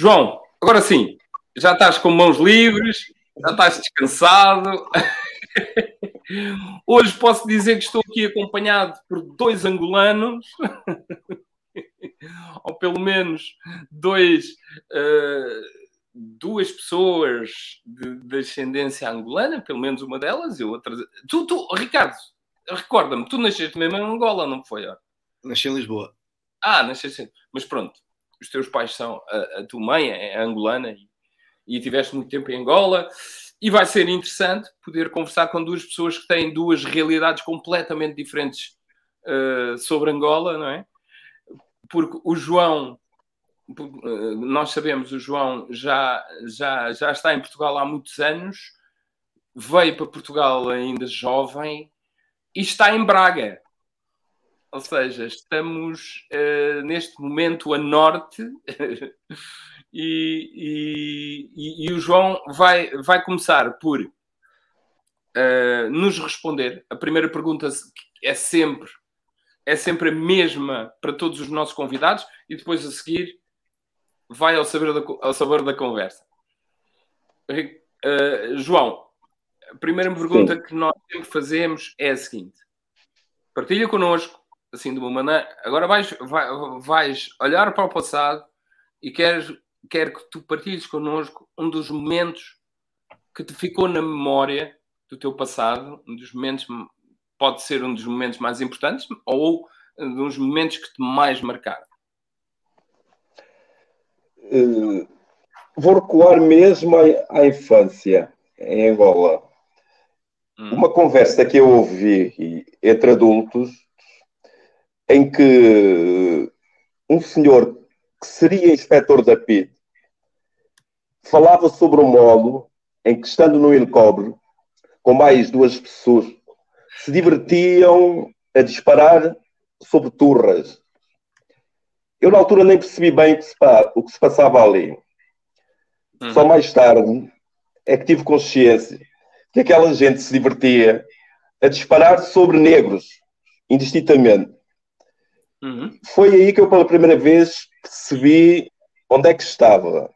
João, agora sim, já estás com mãos livres, já estás descansado. Hoje posso dizer que estou aqui acompanhado por dois angolanos, ou pelo menos dois, uh, duas pessoas de, de, ascendência angolana, pelo menos uma delas, e outra. Tu, tu Ricardo, recorda-me, tu nasceste mesmo em Angola, não foi? Nasci em Lisboa. Ah, nasceste. Mas pronto, os teus pais são. A, a tua mãe é angolana e, e tiveste muito tempo em Angola. E vai ser interessante poder conversar com duas pessoas que têm duas realidades completamente diferentes uh, sobre Angola, não é? Porque o João, uh, nós sabemos, o João já, já, já está em Portugal há muitos anos, veio para Portugal ainda jovem e está em Braga. Ou seja, estamos uh, neste momento a norte e, e, e, o João vai, vai começar por uh, nos responder. A primeira pergunta é sempre, é sempre a mesma para todos os nossos convidados e depois a seguir vai ao sabor da, ao sabor da conversa. Uh, João, a primeira pergunta Sim. que nós sempre fazemos é a seguinte: partilha connosco, assim, de uma maneira. Agora vais, vais, vais olhar para o passado e queres quero que tu partilhes connosco um dos momentos que te ficou na memória do teu passado, um dos momentos, pode ser um dos momentos mais importantes ou um dos momentos que te mais marcaram. Uh, vou recuar mesmo à, à, infância, em Angola. Hum. Uma conversa que eu ouvi entre adultos em que um senhor que seria inspetor da PID, falava sobre o modo em que, estando no helicóptero, com mais duas pessoas, se divertiam a disparar sobre turras. Eu, na altura, nem percebi bem o que se, o que se passava ali. Uhum. Só mais tarde é que tive consciência que aquela gente se divertia a disparar sobre negros, indistintamente. Uhum. Foi aí que eu, pela primeira vez, percebi onde é que estava.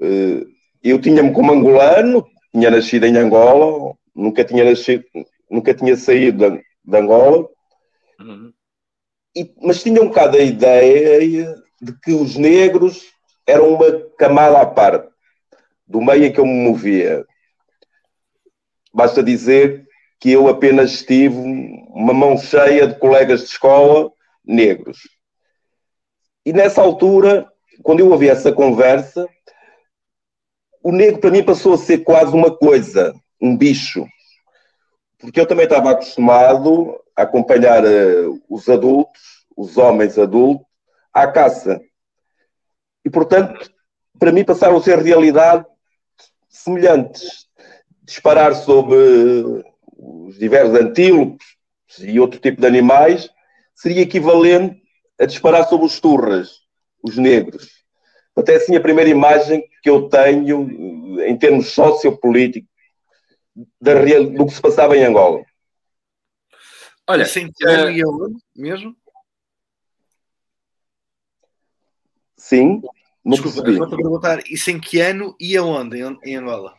Eh, eu tinha-me como angolano, tinha nascido em Angola, nunca tinha nascido, nunca tinha saído de, de Angola, uhum. e, mas tinha um bocado a ideia de que os negros eram uma camada à parte do meio em que eu me movia. Basta dizer que eu apenas tive uma mão cheia de colegas de escola negros. E nessa altura, quando eu ouvi essa conversa, o negro para mim passou a ser quase uma coisa, um bicho. Porque eu também estava acostumado a acompanhar uh, os adultos, os homens adultos, à caça. E, portanto, para mim passaram a ser realidade semelhantes. Disparar sobre os diversos antílopes e outro tipo de animais seria equivalente a disparar sobre os turras, os negros. Até assim, a primeira imagem que eu tenho, em termos sociopolíticos, da real, do que se passava em Angola. Olha, sem ano uh... e aonde mesmo? Sim, não Desculpa, percebi. Vou-te perguntar, isso em que ano e aonde em Angola?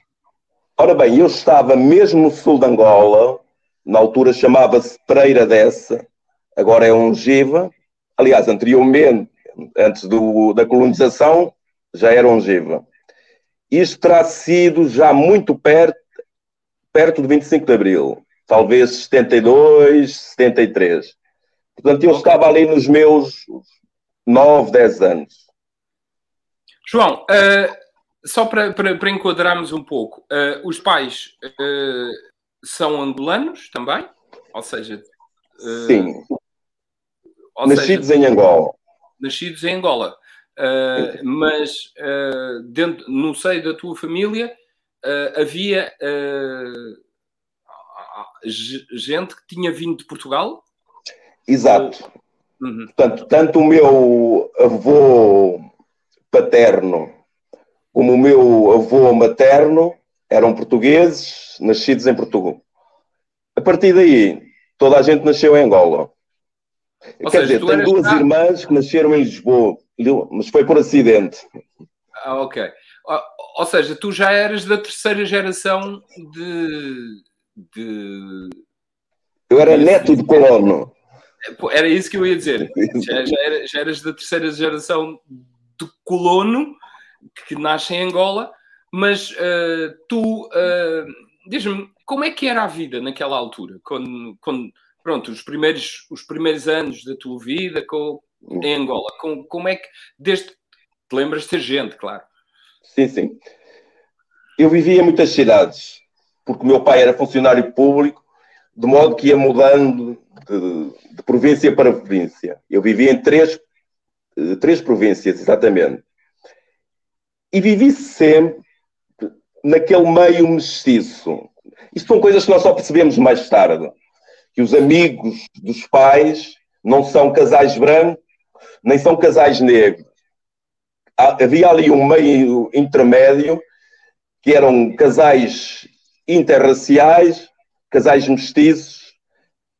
Ora bem, eu estava mesmo no sul de Angola, na altura chamava-se Pereira Dessa, agora é Ongiva. Aliás, anteriormente, antes do, da colonização, já era Ongiva. Isto terá sido já muito perto, perto do 25 de Abril, talvez 72, 73. Portanto, eu estava ali nos meus 9, 10 anos. João, uh, só para, para, para, enquadrarmos um pouco, uh, os pais uh, são angolanos também? Ou seja, sim. Ou nascidos seja, em Angola. Nascidos em Angola. Uh, mas uh, dentro, no seio da tua família uh, havia gente que tinha vindo de Portugal? Exato. Uhum. Portanto, tanto o meu avô paterno como o meu avô materno eram portugueses, nascidos em Portugal. A partir daí, toda a gente nasceu em Angola. Ou Quer seja, dizer, tenho duas irmãs que nasceram em Lisboa mas foi por acidente. Ah, ok. Ou seja, tu já eras da terceira geração de. de... Eu era neto de colono. Era isso que eu ia dizer. Já, já, era, já eras da terceira geração de colono que nasce em Angola, mas uh, tu, uh, diz-me, como é que era a vida naquela altura? Quando, quando pronto, os primeiros, os primeiros anos da tua vida com, em Angola, com, como é que, desde te lembras de gente, claro. Sim, sim. Eu vivia em muitas cidades, porque o meu pai era funcionário público, de modo que ia mudando de, de província para província. Eu vivia em três, eh, três províncias, exatamente. E vivi sempre naquele meio mestiço. Isto são coisas que nós só percebemos mais tarde. Que os amigos dos pais não são casais brancos, nem são casais negros. Havia ali um meio intermédio que eram casais interraciais, casais mestiços,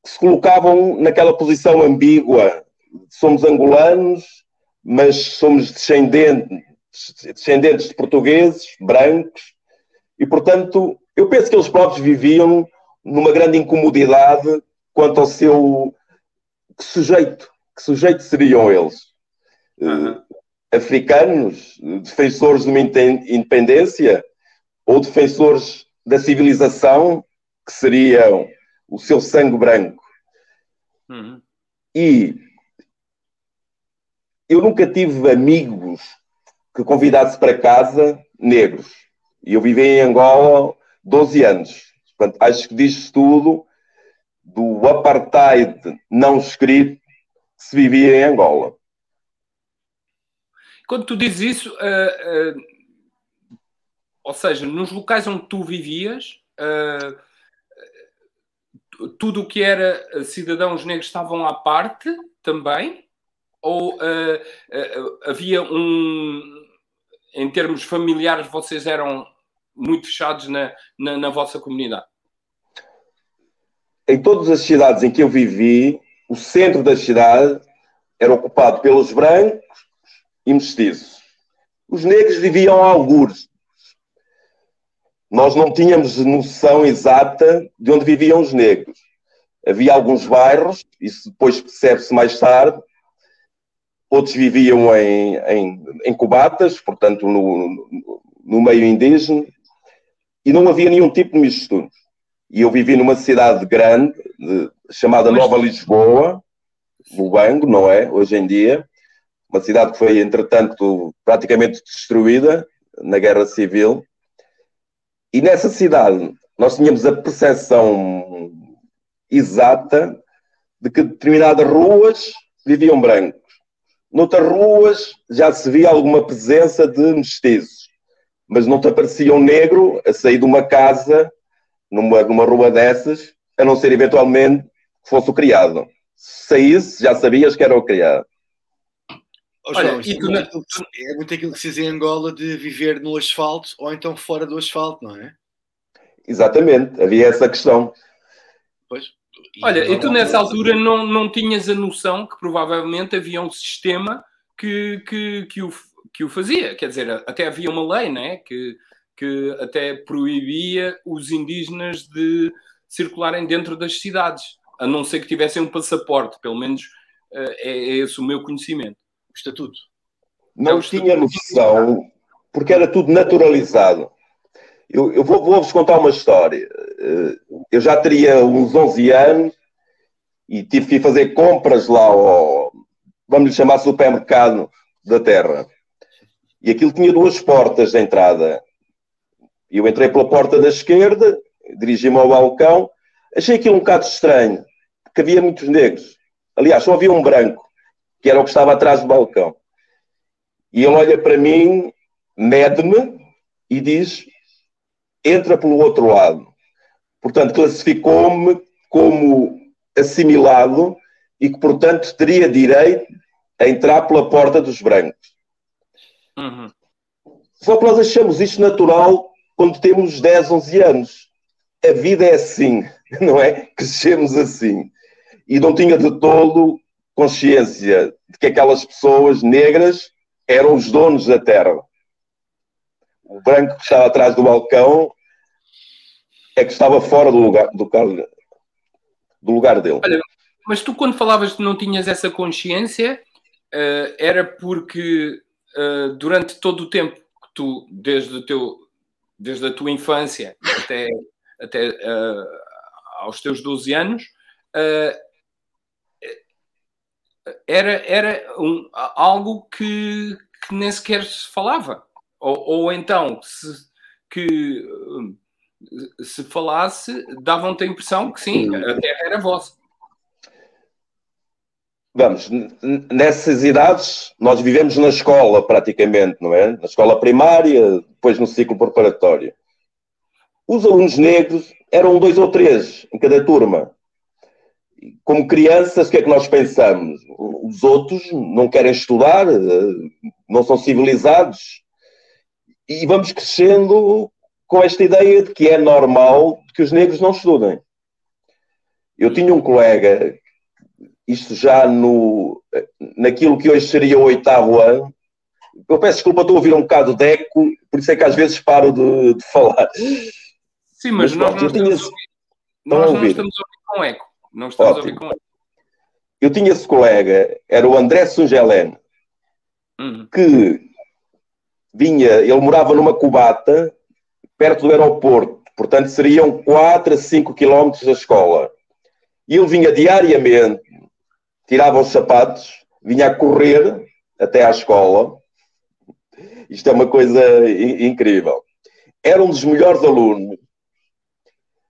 que se colocavam naquela posição ambígua. Somos angolanos, mas somos descendentes, descendentes de portugueses, brancos, e portanto, eu penso que eles próprios viviam numa grande incomodidade quanto ao seu que sujeito, que sujeito seriam eles. Uhum. africanos, defensores de uma independência, ou defensores da civilização, que seriam o seu sangue branco. Uhum. E eu nunca tive amigos que convidasse para casa negros. E eu vivi em Angola 12 anos. Portanto, acho que diz tudo do apartheid não escrito que se vivia em Angola. Quando tu dizes isso, uh, uh, ou seja, nos locais onde tu vivias, uh, tudo o que era cidadãos negros estavam à parte também? Ou havia um. Em termos familiares, vocês eram muito fechados na, na, na vossa comunidade? Em todas as cidades em que eu vivi, o centro da cidade era ocupado pelos brancos e mestiços. Os negros viviam a algures. Nós não tínhamos noção exata de onde viviam os negros. Havia alguns bairros, isso depois percebe-se mais tarde, outros viviam em, em, em cubatas, portanto no, no meio indígena, e não havia nenhum tipo de mistura. E eu vivi numa cidade grande, de, chamada Nova Lisboa, Lubango, não é? Hoje em dia. Uma cidade que foi, entretanto, praticamente destruída na Guerra Civil. E nessa cidade nós tínhamos a percepção exata de que determinadas ruas viviam brancos. Noutras ruas já se via alguma presença de mestizos, mas não te aparecia um negro a sair de uma casa, numa, numa rua dessas, a não ser eventualmente que fosse o criado. Se saísse, já sabias que era o criado. Oh, Olha, é, muito, é muito aquilo que se diz em Angola de viver no asfalto ou então fora do asfalto, não é? Exatamente, havia essa questão. Pois. E Olha, e tu nessa altura não, não tinhas a noção que provavelmente havia um sistema que, que, que, o, que o fazia. Quer dizer, até havia uma lei, né? Que, que até proibia os indígenas de circularem dentro das cidades, a não ser que tivessem um passaporte, pelo menos eh, é, é esse o meu conhecimento. O estatuto. Não é tinha noção, porque era tudo naturalizado. Eu, eu vou-vos vou contar uma história. Eh, eu já teria uns 11 anos e tive que ir fazer compras lá ao, vamos lhe chamar supermercado da terra. E aquilo tinha duas portas de entrada. Eu entrei pela porta da esquerda, dirigi-me ao balcão, achei aquilo um bocado estranho, porque havia muitos negros. Aliás, só havia um branco, que era o que estava atrás do balcão. E ele olha para mim, mede-me e diz: entra pelo outro lado. Portanto, classificou-me como assimilado e que, portanto, teria direito a entrar pela porta dos brancos. Uhum. Só que nós achamos isto natural quando temos 10, 11 anos. A vida é assim, não é? Crescemos assim. E não tinha de todo consciência de que aquelas pessoas negras eram os donos da terra. o branco que estava atrás do balcão é que estava fora do lugar, do, do lugar dele. Olha, mas tu, quando falavas que não tinhas essa consciência, uh, era porque uh, durante todo o tempo que tu, desde, o teu, desde a tua infância até, até uh, aos teus 12 anos, era, era um, algo que, que, nem sequer se falava. Ou, ou então, se, que se falasse, davam-te a impressão que sim, a terra era vossa. Vamos, nessas idades, nós vivemos na escola praticamente, não é? Na escola primária, depois no ciclo preparatório. Os alunos negros eram dois ou três em cada turma. Como crianças, o que é que nós pensamos? Os outros não querem estudar, não são civilizados. E vamos crescendo com esta ideia de que é normal que os negros não estudem. Eu tinha um colega isto já no, naquilo que hoje seria o oitavo ano. Eu peço desculpa, estou a ouvir um bocado de eco, por isso é que às vezes paro de, de falar. Sim, mas, mas nós, não, estamos, nós não estamos a ouvir com eco. Não estamos Ótimo. a ouvir com eco. Eu tinha esse colega, era o André Sungelen, uhum. que vinha, ele morava numa cubata perto do aeroporto, portanto seriam 4 a 5 quilómetros da escola. E ele vinha diariamente tirava os sapatos, vinha a correr até à escola. Isto é uma coisa incrível. Era um dos melhores alunos.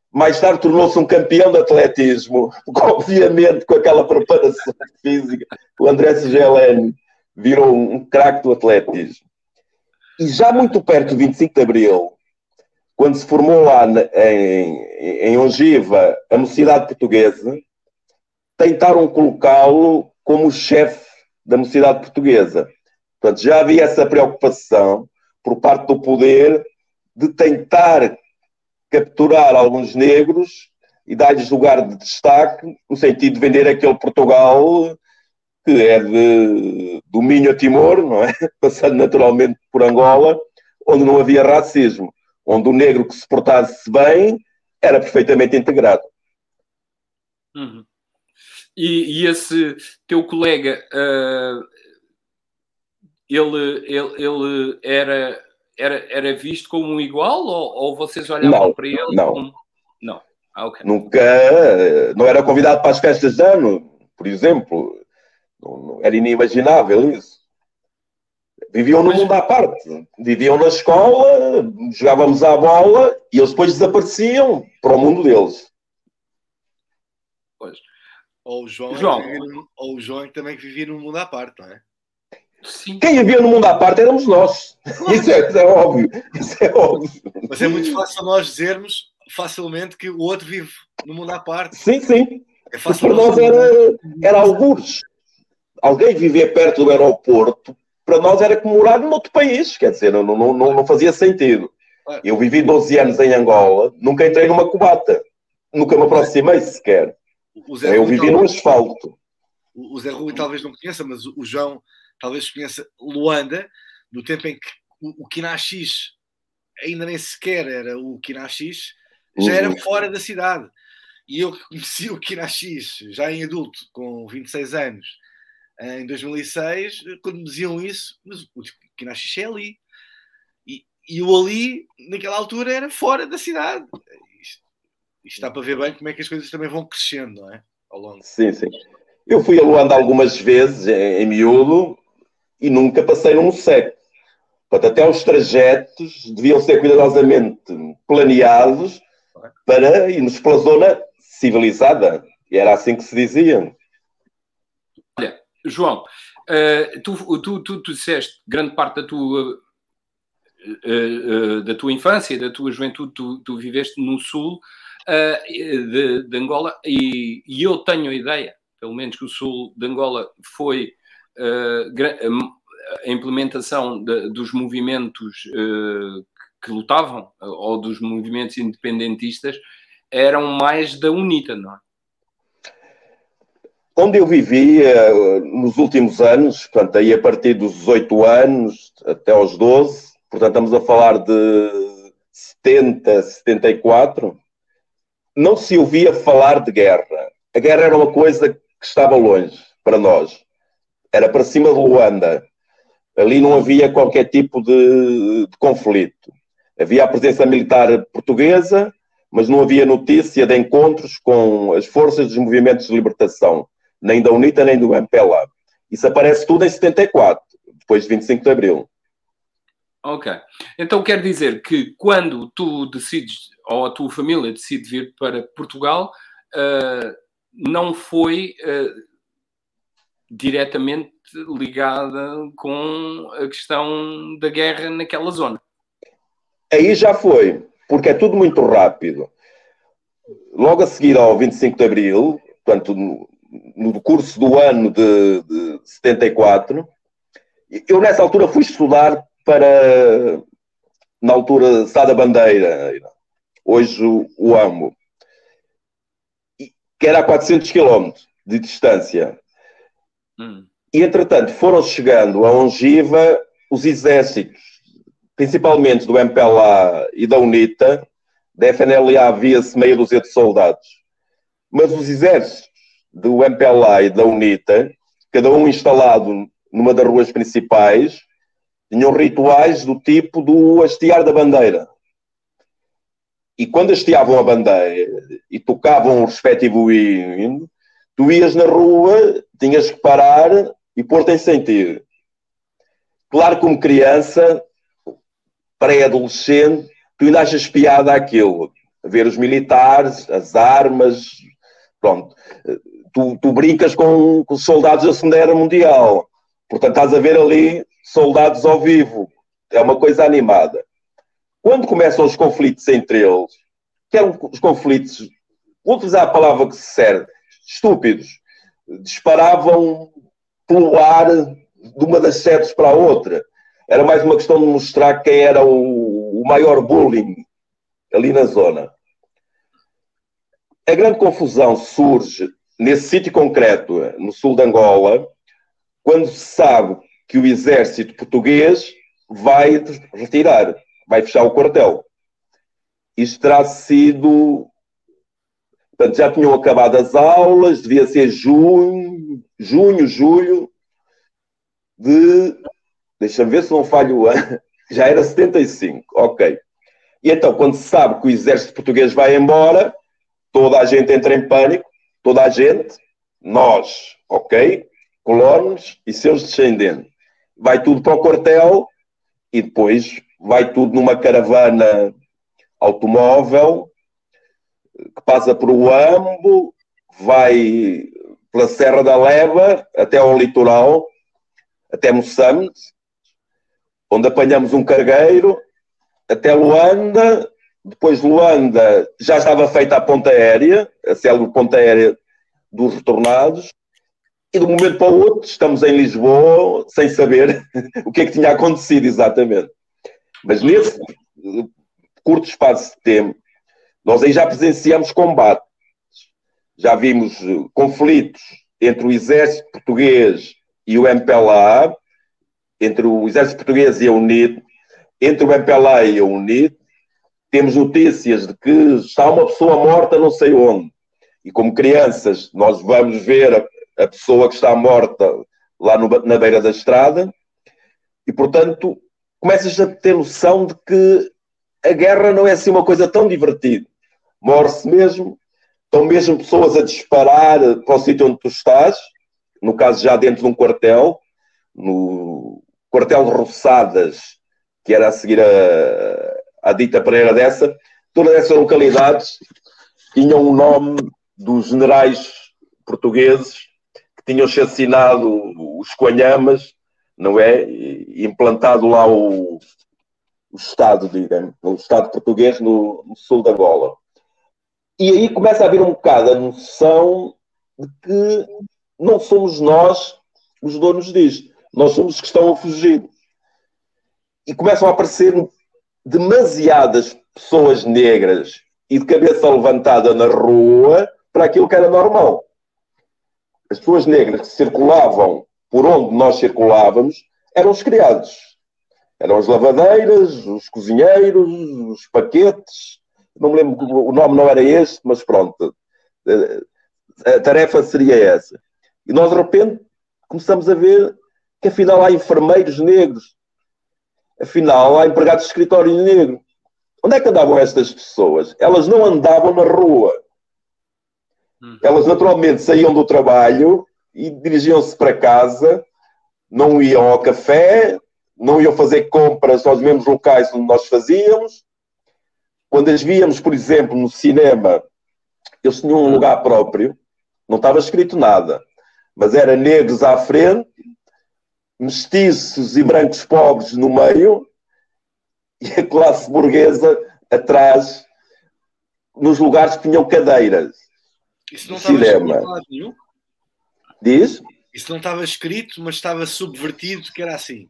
Mais tarde tornou-se um campeão de atletismo, obviamente com aquela preparação física. O André Sigelene virou um craque do atletismo. E já muito perto do 25 de Abril, quando se formou lá em, em Ongiva a Mocidade Portuguesa, tentaram colocá-lo como chefe da mocidade portuguesa. Portanto, já havia essa preocupação por parte do poder de tentar capturar alguns negros e dar-lhes lugar de destaque, no sentido de vender aquele Portugal que é de domínio a Timor, não é? Passando naturalmente por Angola, onde não havia racismo, onde o negro que se portasse bem era perfeitamente integrado. Uhum. E, e esse teu colega, uh, ele, ele, ele era, era, era visto como um igual ou, ou vocês olhavam não, para ele não. como... Não. Ah, okay. Nunca, não era convidado para as festas de ano, por exemplo. Não, não, era inimaginável isso. Viviam no mundo à parte. Viviam na escola, jogávamos à bola e eles depois desapareciam para o mundo deles. Pois. Ou o João, João. É ou o João é também vivia num mundo à parte, não é? Sim. Quem vivia no mundo à parte éramos nós. Isso, é, isso, é, óbvio. Isso é óbvio. Mas é muito fácil nós dizermos facilmente que o outro vive no mundo à parte. Sim, sim. É fácil para nós era, era alguns. Alguém viver perto do aeroporto, para nós era como morar num outro país. Quer dizer, não, não, não, não fazia sentido. Eu vivi 12 anos em Angola, nunca entrei numa cubata. Nunca me aproximei sequer. Zé eu vivi no asfalto. O Zé Rui talvez não conheça, mas o João talvez conheça Luanda, no tempo em que o, o ainda nem sequer era o Kinaxis, já era uhum. fora da cidade. E eu conheci o Kinaxis já em adulto, com 26 anos, em 2006, quando me diziam isso, mas o Kinaxis é ali. E, e o ali, naquela altura, era fora da cidade. Isto está para ver bem como é que as coisas também vão crescendo, não é? Ao longo. Sim, sim. Eu fui a Luanda algumas vezes em, em miúdo e nunca passei num seco. Portanto, até os trajetos deviam ser cuidadosamente planeados para irmos pela zona civilizada. E era assim que se dizia. Olha, João, uh, tu, tu, tu, tu disseste grande parte da tua, uh, uh, da tua infância, da tua juventude, tu, tu viveste no Sul uh, de, de, Angola, e, e, eu tenho a ideia, pelo menos que o sul de Angola foi uh, a implementação de, dos movimentos uh, que lutavam, ou dos movimentos independentistas, eram mais da UNITA, não é? Onde eu vivia nos últimos anos, portanto, aí a partir dos 18 anos até aos 12, portanto estamos a falar de 70, 74, não se ouvia falar de guerra. A guerra era uma coisa que estava longe para nós. Era para cima de Luanda. Ali não havia qualquer tipo de, de conflito. Havia a presença militar portuguesa, mas não havia notícia de encontros com as forças dos movimentos de libertação, nem da UNITA nem do MPLA. Isso aparece tudo em 74, depois de 25 de Abril. Ok. Então quer dizer que quando tu decides, ou a tua família decide vir para Portugal, uh, não foi uh, diretamente ligada com a questão da guerra naquela zona. Aí já foi, porque é tudo muito rápido. Logo a seguir ao 25 de Abril, portanto, no, curso do ano de, de 74, eu nessa altura fui estudar para, na altura, Sá da Bandeira, hoje o amo, que era a 400 km de distância. Hum. E, entretanto, foram chegando a Ongiva os exércitos, principalmente do MPLA e da UNITA, da FNLA havia-se meia dúzia de soldados. Mas os exércitos do MPLA e da UNITA, cada um instalado numa das ruas principais, tinham rituais do tipo do hastear da bandeira. E quando hasteavam a bandeira e tocavam o respectivo hino, tu ias na rua, tinhas que parar e pôr-te em sentido. Claro, como criança, pré-adolescente, tu ainda achas piada aquilo. Ver os militares, as armas, pronto. Tu, tu brincas com, com os soldados da Segunda Guerra Mundial. Portanto, estás a ver ali soldados ao vivo. É uma coisa animada. Quando começam os conflitos entre eles, que eram os conflitos, vou utilizar a palavra que se serve, estúpidos, disparavam pelo ar de uma das sedes para a outra. Era mais uma questão de mostrar quem era o, o maior bullying ali na zona. A grande confusão surge nesse sítio concreto, no sul de Angola, quando se sabe que o exército português vai retirar, vai fechar o quartel. Isto terá sido. Portanto, já tinham acabado as aulas, devia ser junho, junho, julho de. Deixa-me ver se não falho o ano. Já era 75, ok. E então, quando se sabe que o exército português vai embora, toda a gente entra em pânico, toda a gente, nós, ok? Colonos e seus descendentes vai tudo para o quartel e depois vai tudo numa caravana automóvel que passa por o Ambo, vai pela Serra da Leva até ao litoral, até Moçambique, onde apanhamos um cargueiro, até Luanda, depois de Luanda já estava feita a ponta aérea, a célebre ponta aérea dos retornados, e de um momento para o outro estamos em Lisboa sem saber o que é que tinha acontecido exatamente. Mas nesse curto espaço de tempo, nós aí já presenciamos combates, já vimos eh, conflitos entre o exército português e o MPLA, entre o exército português e a UNIT, entre o MPLA e a UNIT, temos notícias de que está uma pessoa morta não sei onde. E como crianças, nós vamos ver a pessoa que está morta lá no, na beira da estrada, e portanto começas a ter noção de que a guerra não é assim uma coisa tão divertida. Morre-se mesmo, estão mesmo pessoas a disparar para o sítio onde tu estás, no caso já dentro de um quartel, no quartel de Roçadas, que era a seguir a, a dita Pereira dessa, todas essas localidades tinham o nome dos generais portugueses tinham assassinado os Coanhamas, não é? E implantado lá o, o Estado, digamos, o Estado português no, no, sul da Angola. E aí começa a haver um bocado a noção de que não somos nós os donos disto, nós somos os que estão a fugir. E começam a aparecer demasiadas pessoas negras e de cabeça levantada na rua para aquilo que era normal as pessoas negras que circulavam por onde nós circulávamos eram os criados. Eram as lavadeiras, os cozinheiros, os paquetes. Não me lembro, o nome não era este, mas pronto. A tarefa seria essa. E nós, de repente, começamos a ver que afinal há enfermeiros negros, afinal há empregados de escritório negro. Onde é que andavam estas pessoas? Elas não andavam na rua. Hum. Elas naturalmente saíam do trabalho e dirigiam-se para casa, não iam ao café, não iam fazer compras aos mesmos locais onde nós fazíamos. Quando as víamos, por exemplo, no cinema, eles tinham um lugar próprio, não estava escrito nada, mas era negros à frente, mestiços e brancos pobres no meio, e a classe burguesa atrás, nos lugares que tinham cadeiras. Isso não estava cinema. nenhum? Diz? Isso não estava escrito, mas estava subvertido que era assim.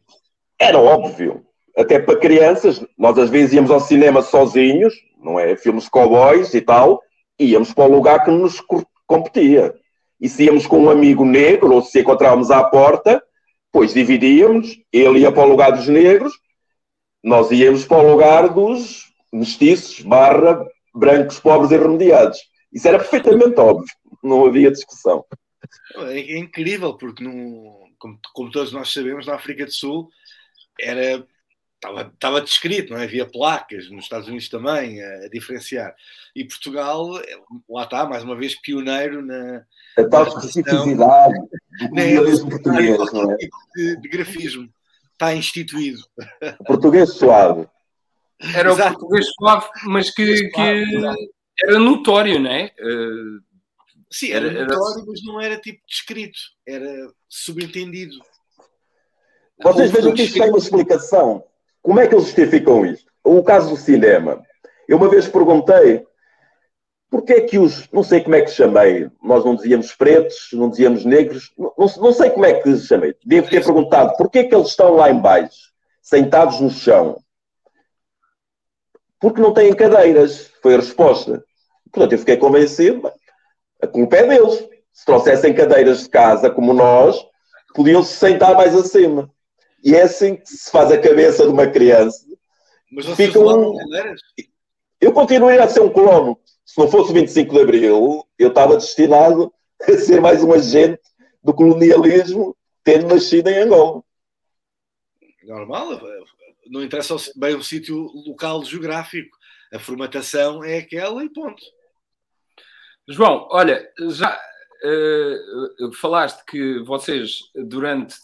Era óbvio. Até para crianças, nós às vezes íamos ao cinema sozinhos, não é? Filmes cowboys e tal, íamos para o lugar que nos competia. E se íamos com um amigo negro, ou se encontrávamos à porta, pois dividíamos, ele ia para o lugar dos negros, nós íamos para o lugar dos mestiços, barra, brancos, pobres e remediados. Isso era perfeitamente óbvio, não havia discussão. É, é incrível, porque no, como, como, todos nós sabemos, na África do Sul era estava, estava descrito, não é? havia placas, nos Estados Unidos também, a, a, diferenciar. E Portugal, lá está, mais uma vez, pioneiro na. A tal especificidade do colonialismo português, não é? Tipo de, de grafismo está instituído. O português suave. Era Exato. o português suave, mas que, que era notório, não é? Uh, Sim, era, era notório, era... mas não era tipo descrito, era subentendido. Vocês vejam que isto tem uma explicação. Como é que eles justificam isto? O caso do cinema. Eu uma vez perguntei porque é que os. Não sei como é que chamei. Nós não dizíamos pretos, não dizíamos negros. Não, não sei como é que chamei. Devo ter perguntado porquê é que eles estão lá embaixo, sentados no chão. Porque não têm cadeiras. Foi a resposta. Portanto, eu fiquei convencido. A culpa é deles. Se trouxessem cadeiras de casa como nós, podiam se sentar mais acima. E é assim que se faz a cabeça de uma criança. Mas vocês Fica um... cadeiras? Eu continuaria a ser um colono se não fosse o 25 de Abril, eu estava destinado a ser mais um agente do colonialismo, tendo nascido em Angola. Normal, não interessa bem o sítio local geográfico. A formatação é aquela e ponto. João, olha, já uh, falaste que vocês, durante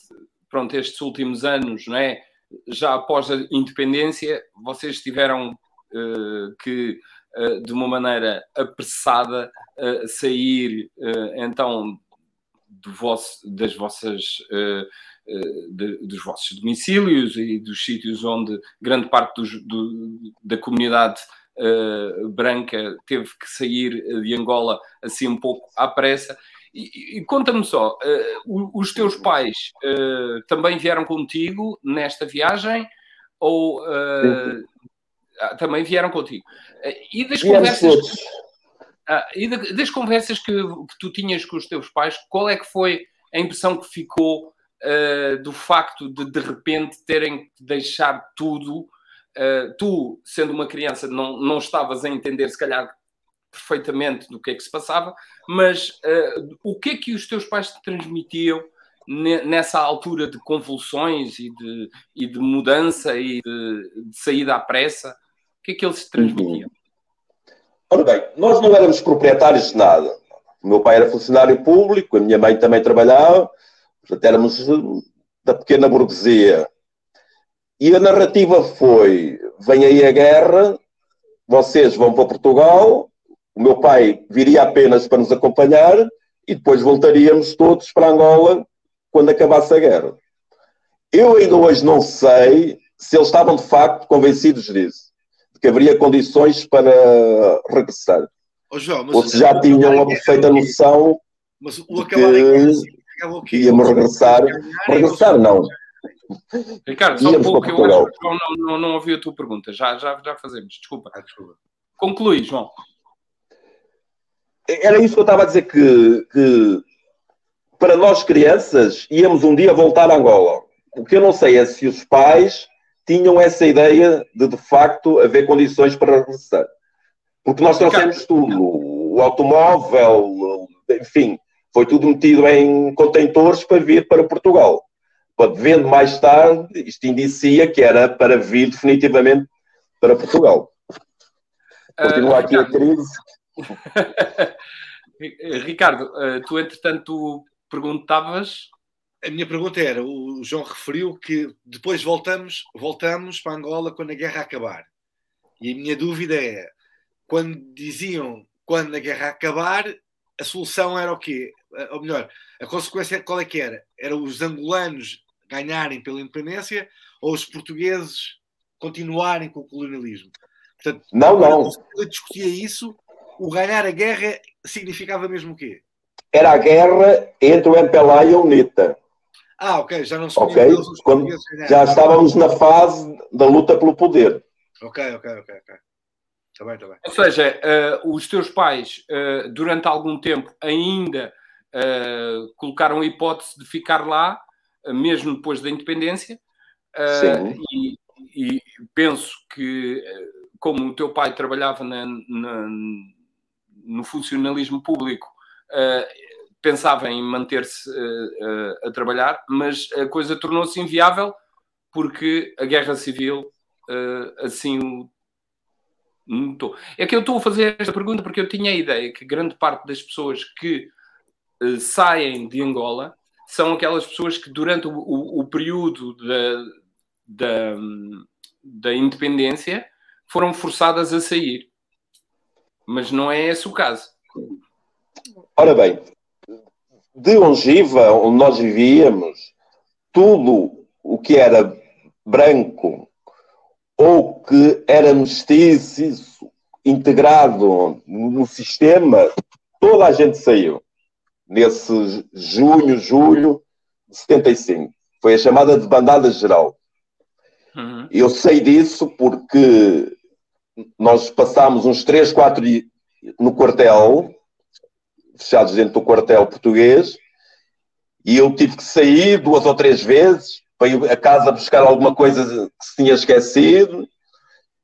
pronto, estes últimos anos, não é? já após a independência, vocês tiveram uh, que eh, de uma maneira apressada uh, sair uh, então vosso, das vossas de, dos vossos domicílios e dos sítios onde grande parte dos, do, da comunidade branca teve que sair de Angola assim um pouco à pressa. E, e conta-me só, os teus pais também vieram contigo nesta viagem ou ah, também vieram contigo. E das conversas. Ah, e das conversas que, que, tu tinhas com os teus pais, qual é que foi a impressão que ficou uh, do facto de de repente terem que deixar tudo? Uh, tu, sendo uma criança, não, não estavas a entender, se calhar, perfeitamente do que é que se passava, mas uh, o que é que os teus pais te transmitiam nessa altura de convulsões e de, e de mudança e de, de saída à pressa? O que é que eles transmitiam? Uhum. Ora bem, nós não éramos proprietários de nada. O meu pai era funcionário público, a minha mãe também trabalhava, portanto éramos da pequena burguesia. E a narrativa foi: vem aí a guerra, vocês vão para Portugal, o meu pai viria apenas para nos acompanhar e depois voltaríamos todos para Angola quando acabasse a guerra. Eu ainda hoje não sei se eles estavam de facto convencidos disso que haveria condições para regressar. Oh, João, Ou se já tinham uma perfeita noção mas o acabar em que íamos regressar. Regressar não. Ricardo, só um pouco, eu acho que não, não, não ouvi a tua pergunta. Já, já, já fazemos, desculpa. Ah, desculpa. Conclui, João. Era isso que eu estava a dizer, que, que para nós crianças íamos um dia voltar a Angola. O que eu não sei é se os pais tinham essa ideia de de facto haver condições para regressar. Porque nós trouxemos tudo, o automóvel, enfim, foi tudo metido em contentores para vir para Portugal. Vendo mais tarde, isto indicia que era para vir definitivamente para Portugal. Continua aqui a crise. Ricardo, eh, tu entretanto perguntavas. A minha pergunta era: o João referiu que depois voltamos, voltamos para Angola quando a guerra acabar. E a minha dúvida é: quando diziam quando a guerra acabar, a solução era o quê? Eh, ou melhor, a consequência qual é que era? Era os angolanos ganharem pela independência ou os portugueses continuarem com o colonialismo? Portanto, não, não. Quando discutia isso, o ganhar a guerra significava mesmo o quê? Era a guerra entre o MPLA e a UNITA. Ah, ok, já não se okay. os Quando Já estávamos na fase da luta pelo poder. Ok, ok, ok, ok. Tá bem, tá bem. Ou seja, uh, os teus pais, uh, durante algum tempo, ainda uh, colocaram a hipótese de ficar lá, mesmo depois da independência. Sim. E, e penso que como o teu pai trabalhava na, na, no funcionalismo público, uh, pensava em manter-se uh, uh, a trabalhar, mas a coisa tornou-se inviável porque a guerra civil assim o notou. É que eu estou a fazer esta pergunta porque eu tinha a ideia que grande parte das pessoas que saem de Angola são aquelas pessoas que durante o, o, o período da, da, da independência foram forçadas a sair. Mas não é esse o caso. Ora bem, de Ongiva, onde nós vivíamos, tudo o que era branco ou que era mestiço integrado no sistema, toda a gente saiu. Nesse junho, julho de 75. Foi a chamada de bandada geral. Uhum. Eu sei disso porque nós passámos uns 3, 4 dias no quartel, fechados dentro do quartel português, e eu tive que sair duas ou três vezes para ir a casa buscar alguma coisa que se tinha esquecido,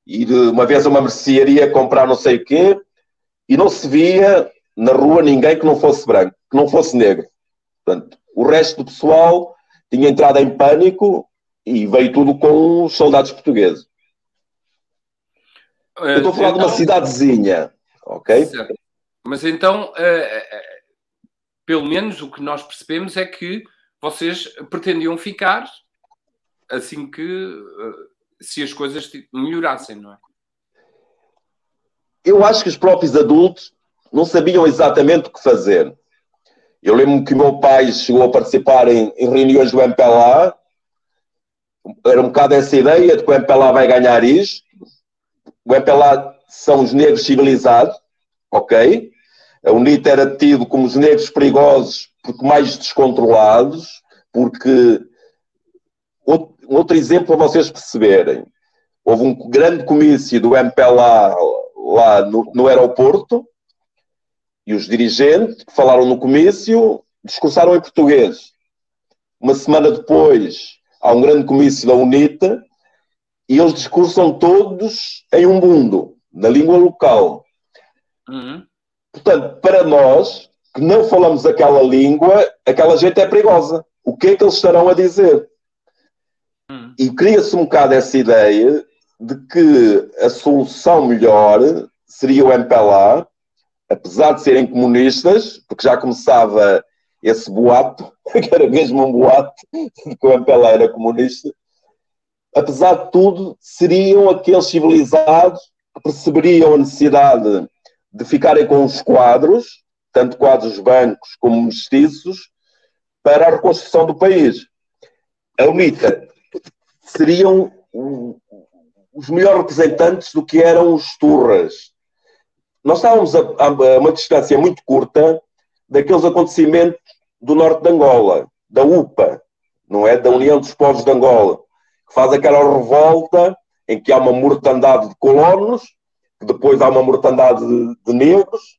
ir uma vez a uma mercearia comprar não sei o quê, e não se via na rua ninguém que não fosse branco, que não fosse negro. Portanto, o resto do pessoal tinha entrado em pânico e veio tudo com os soldados portugueses. Eu estou a falar então, de uma então- cidadezinha, ok? Certo. Mas então, uh, pelo menos o que nós percebemos é que vocês pretendiam ficar assim que uh, se as coisas melhorassem, não é? Eu acho que os próprios adultos não sabiam exatamente o que fazer. Eu lembro-me que o meu pai chegou a participar em, em reuniões do MPLA, era um bocado essa ideia de que o MPLA vai ganhar isto, o MPLA são os negros civilizados, ok? A UNITA era tido como os negros perigosos porque mais descontrolados, porque outro exemplo para vocês perceberem. Houve um grande comício do MPLA lá no, no aeroporto e os dirigentes que falaram no comício discursaram em português. Uma semana depois há um grande comício da UNITA e eles discursam todos em um mundo, na língua local. Uhum. Portanto, para nós, que não falamos aquela língua, aquela gente é perigosa. O que é que eles estarão a dizer? Uhum. E cria-se um bocado essa ideia de que a solução melhor seria o MPLA, apesar de serem comunistas, porque já começava esse boato, que era mesmo um boato, de que o MPLA era comunista, apesar de tudo, seriam aqueles civilizados que perceberiam a necessidade de ficarem com os quadros, tanto quadros bancos como mestiços, para a reconstrução do país. A UNITA seriam os melhores representantes do que eram os turras. Nós estávamos a, a uma distância muito curta daqueles acontecimentos do norte de Angola, da UPA, não é? Da União dos Povos de Angola que faz aquela revolta em que há uma mortandade de colonos, depois há uma mortandade de, de negros.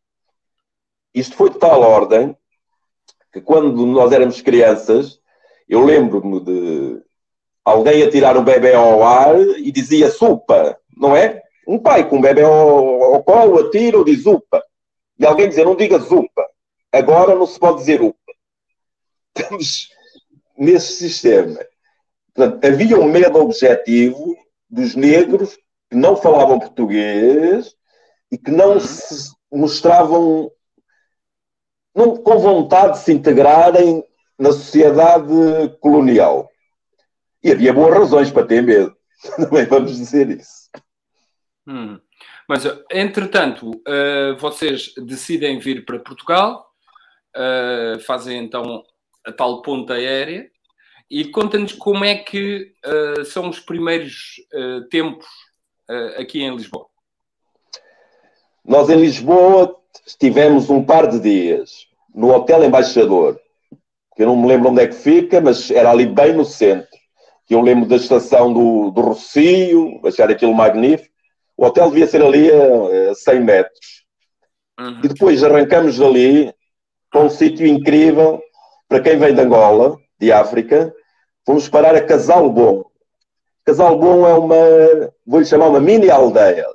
Isto foi de tal ordem que quando nós éramos crianças, eu lembro-me de alguém a tirar o bebê ao ar e dizia supa, não é? Um pai com um bebê ao, ao colo atira ou diz upa. E alguém dizia, não diga zupa. Agora não se pode dizer upa. Estamos nesse sistema. Portanto, havia um medo objetivo dos negros que não falavam português e que não se mostravam não, com vontade de se integrarem na sociedade colonial. E havia boas razões para ter medo. Também vamos dizer isso. Hum. Mas, entretanto, uh, vocês decidem vir para Portugal, uh, fazem então a tal ponta aérea e conta-nos como é que uh, são os primeiros tempos aqui em Lisboa. Nós em Lisboa estivemos um par de dias no Hotel Embaixador, que eu não me lembro onde é que fica, mas era ali bem no centro. Que eu lembro da estação do, do Rocio, achar aquilo magnífico. O hotel devia ser ali a, a 100 metros. Uhum. E depois arrancamos dali para um sítio incrível para quem vem de Angola, de África. Fomos parar a Casal Bom. Casal Bom é uma, vou-lhe chamar uma mini aldeia.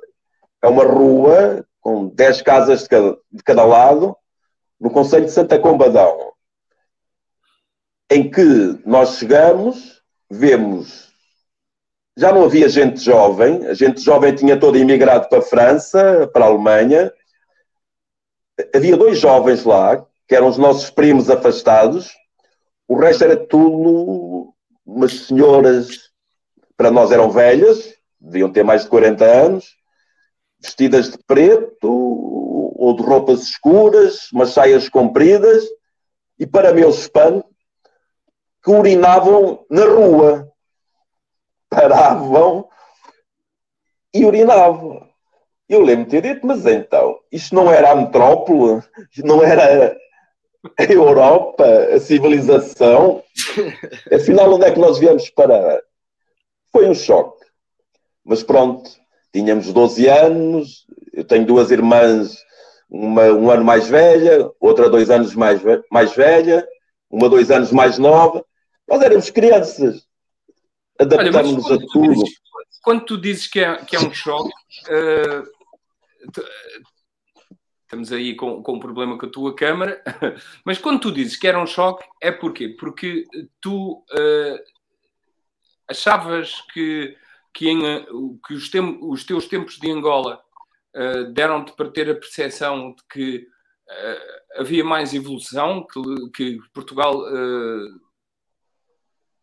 É uma rua com 10 casas de cada, de cada lado, no Conselho de Santa Combadão, em que nós chegamos, vemos. Já não havia gente jovem, a gente jovem tinha todo imigrado para a França, para a Alemanha. Havia dois jovens lá, que eram os nossos primos afastados, o resto era tudo umas senhoras, para nós eram velhas, deviam ter mais de 40 anos, vestidas de preto ou de roupas escuras, umas saias compridas, e para meu espanto, que urinavam na rua. Paravam e urinavam. Eu lembro de ter dito, mas então, isto não era a metrópole, não era a Europa, a civilização. Afinal, onde é que nós viemos parar? Foi um choque. Mas pronto, tínhamos 12 anos, eu tenho duas irmãs, uma um ano mais velha, outra dois anos mais, mais velha, uma dois anos mais nova. Nós éramos crianças, adaptámos-nos a tudo. Dizes, quando tu dizes que é, que é um choque, uh, tu, estamos aí com, com um problema com a tua câmara, mas quando tu dizes que era um choque, é porquê? Porque tu uh, achavas que que, em, que os, tem, os, teus tempos de Angola uh, deram-te para ter a percepção de que uh, havia mais evolução, que, que Portugal,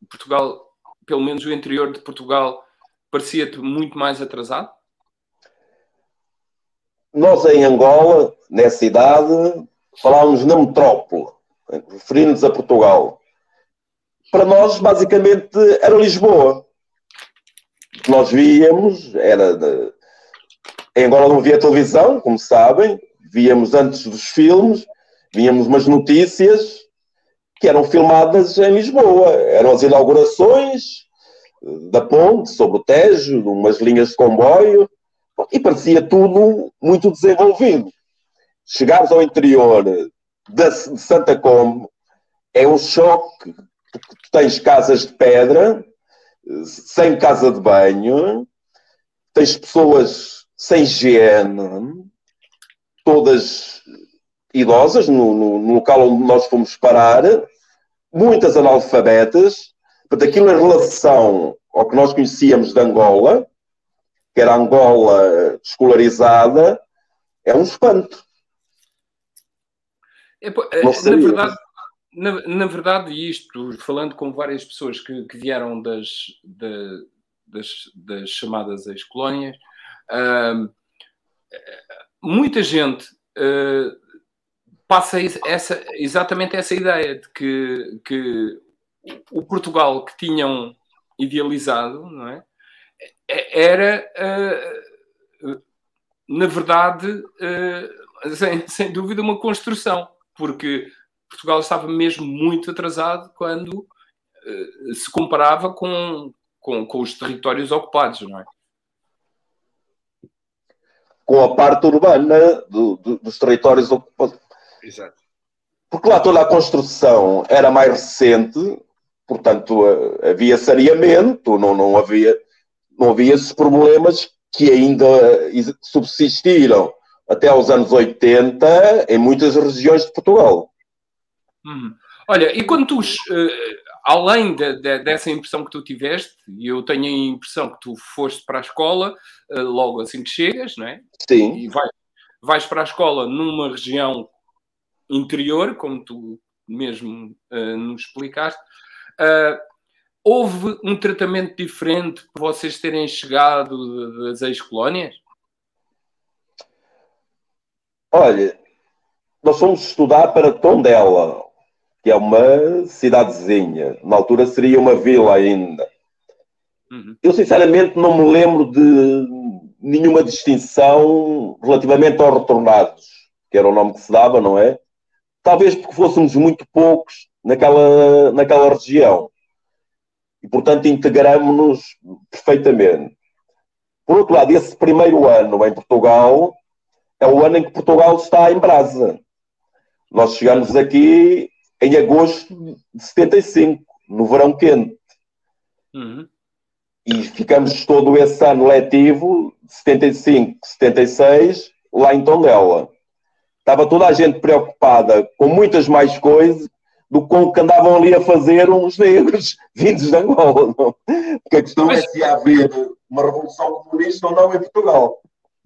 Portugal, pelo menos o interior de Portugal, parecia-te muito mais atrasado? Nós em Angola, nessa idade, falávamos na metrópole, referindo-nos a Portugal. Para nós, basicamente, era Lisboa que nós víamos era. Em Angola não via televisão, como sabem, víamos antes dos filmes, víamos umas notícias que eram filmadas em Lisboa. Eram as inaugurações da ponte sobre o Tejo, umas linhas de comboio, e parecia tudo muito desenvolvido. Chegares ao interior de Santa Como é um choque, porque tens casas de pedra, sem casa de banho, tens pessoas sem higiene, todas idosas no, no, no, local onde nós fomos parar, muitas analfabetas, portanto, aquilo em relação ao que nós conhecíamos de Angola, que era Angola escolarizada, é um espanto. É, na verdade, na, na verdade, isto, falando com várias pessoas que, que vieram das, de, das, das, chamadas ex-colónias, uh, muita gente uh, passa essa, exatamente essa ideia de que, que o Portugal que tinham idealizado não é? era, uh, na verdade, sem, sem dúvida, uma construção, porque Portugal estava mesmo muito atrasado quando uh, se comparava com, com, com, os territórios ocupados, não é? Com a parte urbana do, do, dos territórios ocupados. Exato. Porque lá toda a construção era mais recente, portanto, havia saneamento, não, não, havia, não havia esses problemas que ainda subsistiram até aos anos 80 em muitas regiões de Portugal. Hum. Olha, e quando tu, uh, além de, de, dessa impressão que tu tiveste, e eu tenho a impressão que tu foste para a escola uh, logo assim que chegas, não é? Sim. E vai, vais para a escola numa região interior, como tu mesmo uh, nos explicaste. houve um tratamento diferente por vocês terem chegado das ex-colónias? Olha, nós fomos estudar para Tondela, que é uma cidadezinha. Na altura seria uma vila ainda. Uhum. Eu, sinceramente, não me lembro de nenhuma distinção relativamente aos retornados, que era o nome que se dava, não é? Talvez porque fôssemos muito poucos naquela, naquela região. E, portanto, integramos-nos perfeitamente. Por outro lado, esse primeiro ano em Portugal é o ano em que Portugal está em brasa. Nós chegamos aqui em agosto de 75, no verão quente. Uhum. E ficamos todo esse ano letivo, 75, 76, lá em Tondela. Estava toda a gente preocupada com muitas mais coisas do que com o que andavam ali a fazer uns negros vindos de Angola. Não? Porque a questão é Mas... é se haver uma revolução comunista ou não em Portugal.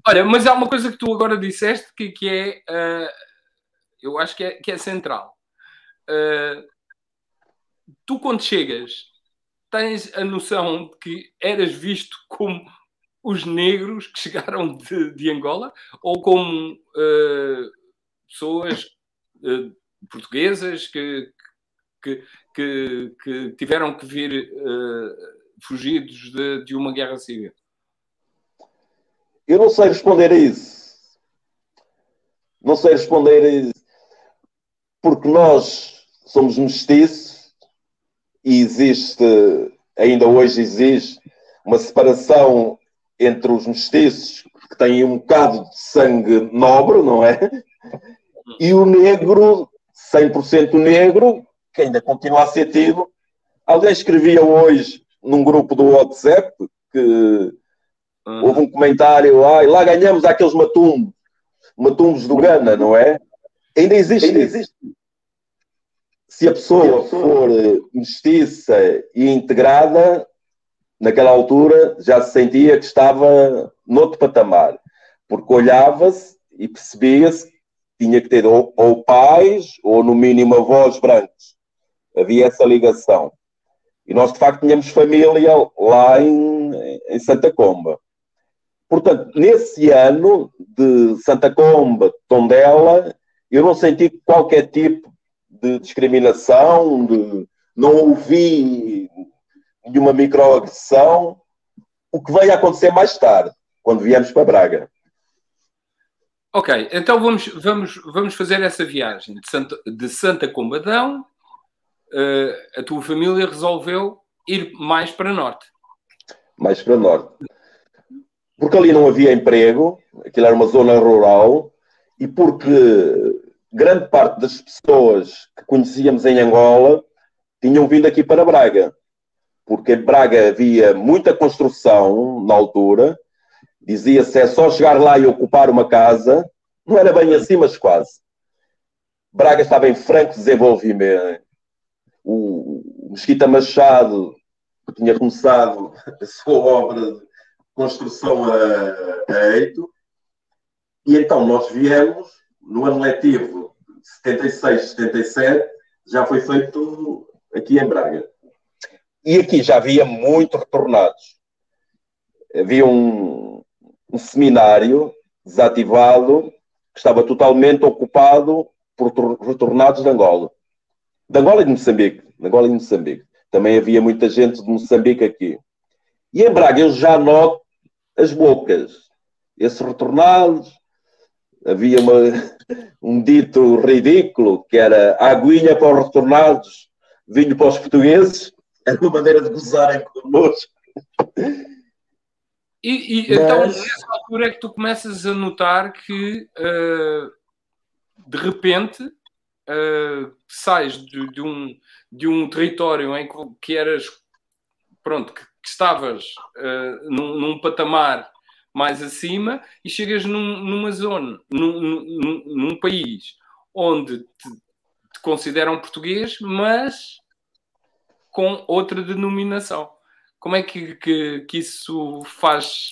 Olha, mas há uma coisa que tu agora disseste que, que é, uh, eu acho que é, que é central. Uh, tu, quando chegas, tens a noção de que eras visto como os negros que chegaram de, de Angola ou como uh, pessoas portuguesas que, que, que, que, tiveram que vir fugidos de, de uma guerra civil? Eu não sei responder a isso. Não sei responder a isso. Porque nós somos mestiços e existe, ainda hoje existe, uma separação entre os mestiços que têm um bocado de sangue nobre, não é? E o negro, 100% negro, que ainda continua a ser tido. Alguém escrevia hoje num grupo do WhatsApp que Uhum. Houve um comentário, ah, lá ganhamos aqueles matumbos, matumbos do Gana, não é? Ainda existe. Ainda existe. Se a pessoa for eh, mestiça e integrada, naquela altura já se sentia que estava noutro patamar, porque olhava-se e percebia-se tinha que ter ou, ou pais ou, no mínimo, avós brancos. Havia essa ligação. E nós, de facto, tínhamos família lá em, em Santa Comba. Portanto, nesse ano de Santa Comba, Tondela, eu não senti qualquer tipo de discriminação, de, não ouvi nenhuma microagressão, o que veio a acontecer mais tarde, quando viemos para Braga. Ok, então vamos, vamos, vamos fazer essa viagem de Santa, de Santa Combadão. Uh, a tua família resolveu ir mais para norte. Mais para norte porque ali não havia emprego, aquilo era uma zona rural, e porque grande parte das pessoas que conhecíamos em Angola tinham vindo aqui para Braga. Porque em Braga havia muita construção na altura, dizia-se é só chegar lá e ocupar uma casa, não era bem assim, mas quase. Braga estava em franco desenvolvimento. O Mesquita Machado tinha começado a sua obra construção a, a eito, e então nós viemos no ano letivo 76, 77, já foi feito aqui em Braga. E aqui já havia muito retornados. Havia um, um seminário desativado que estava totalmente ocupado por retornados de Angola. De Angola e de Moçambique. De Angola e de Moçambique. Também havia muita gente de Moçambique aqui. E em Braga eu já noto as bocas. Esses retornados, havia uma, um dito ridículo que era aguinha para os retornados, vinho para os portugueses, era uma maneira de gozarem connosco. E, e então, Mas... então, nessa altura é que tu começas a notar que uh, de repente uh, sais de, de, um, de um território em que, que eras, pronto, que, que estavas uh, num, num, patamar mais acima e chegas num, numa zona, num, num, num país onde te, te, consideram português, mas com outra denominação. Como é que, que, que isso faz?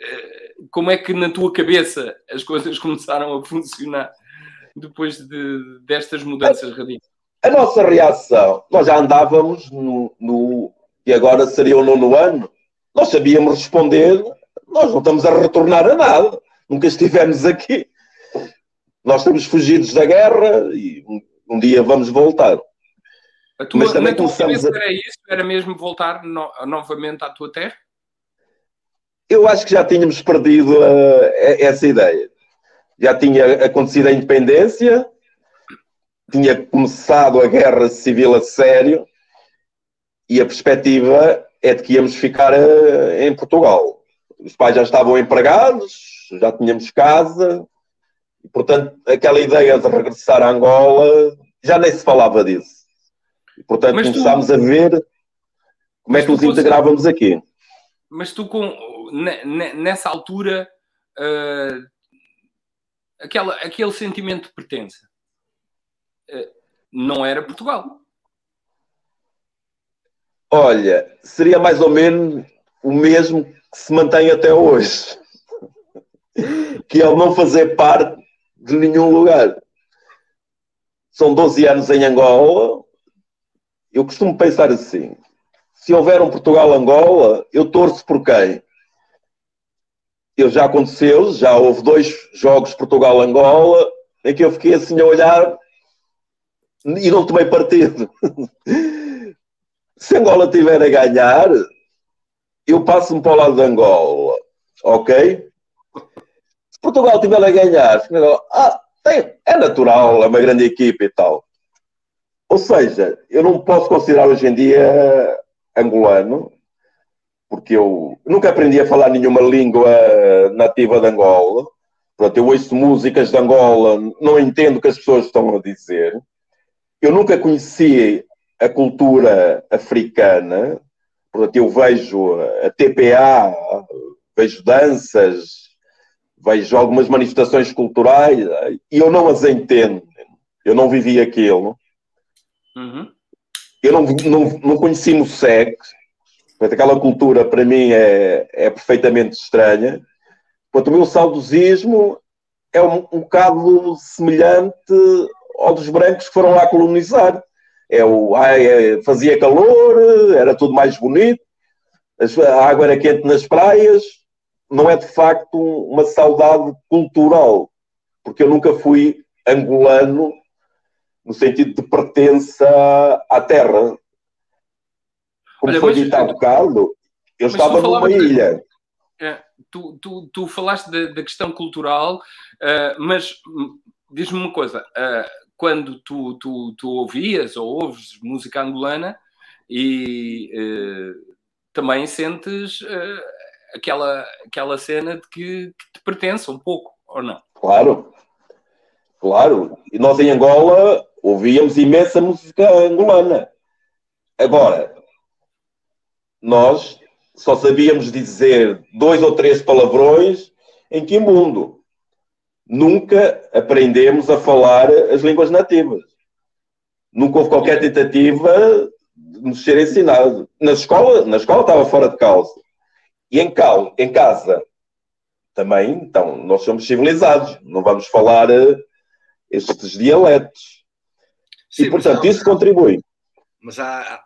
Eh, como é que na tua cabeça as coisas começaram a funcionar depois de, destas mudanças radicais? A nossa reação, nós já andávamos no, no e agora seria o nono ano, nós sabíamos responder, nós não estamos a retornar a nada, nunca estivemos aqui. Nós estamos fugidos da guerra e um, um dia vamos voltar. A tua, Mas também começamos a... era isso? Era mesmo voltar no, novamente à tua terra? Eu acho que já tínhamos perdido uh, essa ideia. Já tinha acontecido a independência, tinha começado a guerra civil a sério e a perspectiva é de que íamos ficar uh, em Portugal. Os pais já estavam empregados, já tínhamos casa, e, portanto, aquela ideia de regressar a Angola já nem se falava disso. E, portanto, mas começámos tu... a ver como é que nos integrávamos aqui. Mas tu, com, nessa altura, uh, aquela, aquele sentimento de pertença uh, não era Portugal. Olha, seria mais ou menos o mesmo que se mantém até hoje. que é o não fazer parte de nenhum lugar. São 12 anos em Angola. Eu costumo pensar assim: se houver um Portugal-Angola, eu torço por quem? Eu já aconteceu, já houve dois jogos Portugal-Angola em que eu fiquei assim a olhar e não tomei partido. se Angola tiver a ganhar, eu passo-me para o lado de Angola, ok? Portugal tiver a ganhar, ah, é natural, é uma grande equipe e tal. Ou seja, eu não posso considerar hoje em dia angolano, porque eu nunca aprendi a falar nenhuma língua nativa de Angola. Portanto, eu ouço músicas de Angola, não entendo o que as pessoas estão a dizer. Eu nunca conheci a cultura africana. Portanto, eu vejo a TPA, vejo danças, vejo algumas manifestações culturais e eu não as entendo. Eu não vivi aquilo. Uhum. Eu não, não, não conheci Mossec. Aquela cultura para mim é, é perfeitamente estranha. Portanto, o meu saudosismo é um, um bocado semelhante ao dos brancos que foram lá colonizar. É o, é, fazia calor, era tudo mais bonito, a água era quente nas praias, não é de facto uma saudade cultural, porque eu nunca fui angolano no sentido de pertença à terra. Como Olha, foi dito há bocado, eu estava numa de, ilha. É, tu, tu, tu falaste da, questão cultural, uh, mas diz-me uma coisa: uh, quando tu, tu, tu ouvias ou ouves música angolana e uh, também sentes aquela, aquela cena de que, que te pertence um pouco, ou não? Claro, claro. E nós em Angola ouvíamos imensa música angolana. Agora, nós só sabíamos dizer dois ou três palavrões em que mundo. Nunca aprendemos a falar as línguas nativas. Nunca houve qualquer tentativa de nos ser ensinado. Na escola, na escola estava fora de causa. E em, cal, em casa também, então, nós somos civilizados, não vamos falar uh, estes dialetos. Sim, e, portanto, isso contribui. Mas há,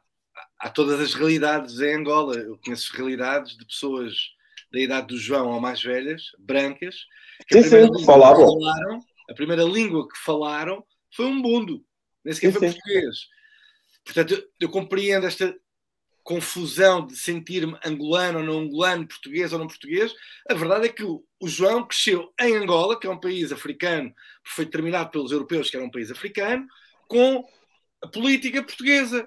há todas as realidades em Angola. Eu conheço realidades de pessoas da idade do João ou mais velhas, brancas, que sim, a, primeira sim, falavam. falaram, a primeira língua que falaram foi um bundo, nem sequer sim, foi sim. português. Portanto, eu, eu compreendo esta confusão de sentir-me angolano ou não angolano, português ou não português. A verdade é que o, João cresceu em Angola, que é um país africano, foi determinado pelos europeus que era um país africano, com a política portuguesa.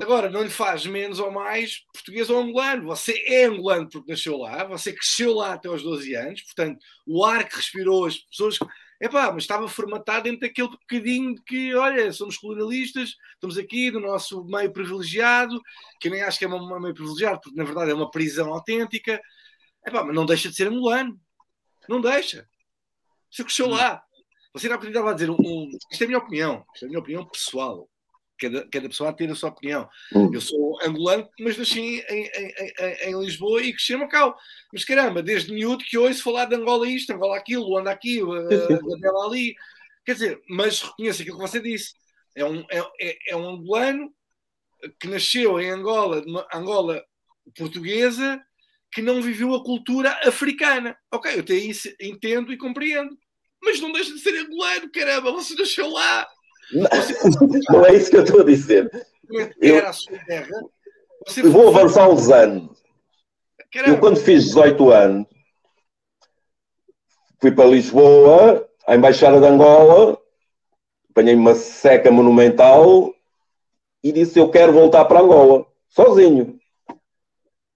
Agora, não lhe faz menos ou mais português ou angolano. Você é angolano porque nasceu lá, você cresceu lá até aos 12 anos, portanto, o ar que respirou, as pessoas. É pá, mas estava formatado dentro daquele bocadinho de que, olha, somos colonialistas, estamos aqui no nosso meio privilegiado, que eu nem acho que é um meio privilegiado, porque na verdade é uma prisão autêntica. É pá, mas não deixa de ser angolano. Não deixa. Você cresceu lá. Você não estava a dizer um, um, Isto é a minha opinião. Isto é a minha opinião pessoal. Cada, cada pessoa tem a sua opinião. Hum. Eu sou angolano, mas nasci em, em, em, em, Lisboa e cresci em Macau. Mas caramba, desde miúdo que ouço falar de Angola isto, Angola aquilo, Luanda aquilo, Angola ali. Quer dizer, mas reconheço aquilo que você disse. É um, é, é, é um angolano que nasceu em Angola, Angola portuguesa, que não viveu a cultura africana. Ok, eu até isso entendo e compreendo. Mas não deixa de ser angolano, caramba, você nasceu lá. Não, não é isso que eu estou a dizer. Eu, a sua terra. vou avançar uns anos. Caramba. Eu, quando fiz 18 anos, fui para Lisboa, à Embaixada de Angola, apanhei uma seca monumental e disse: Eu quero voltar para Angola, sozinho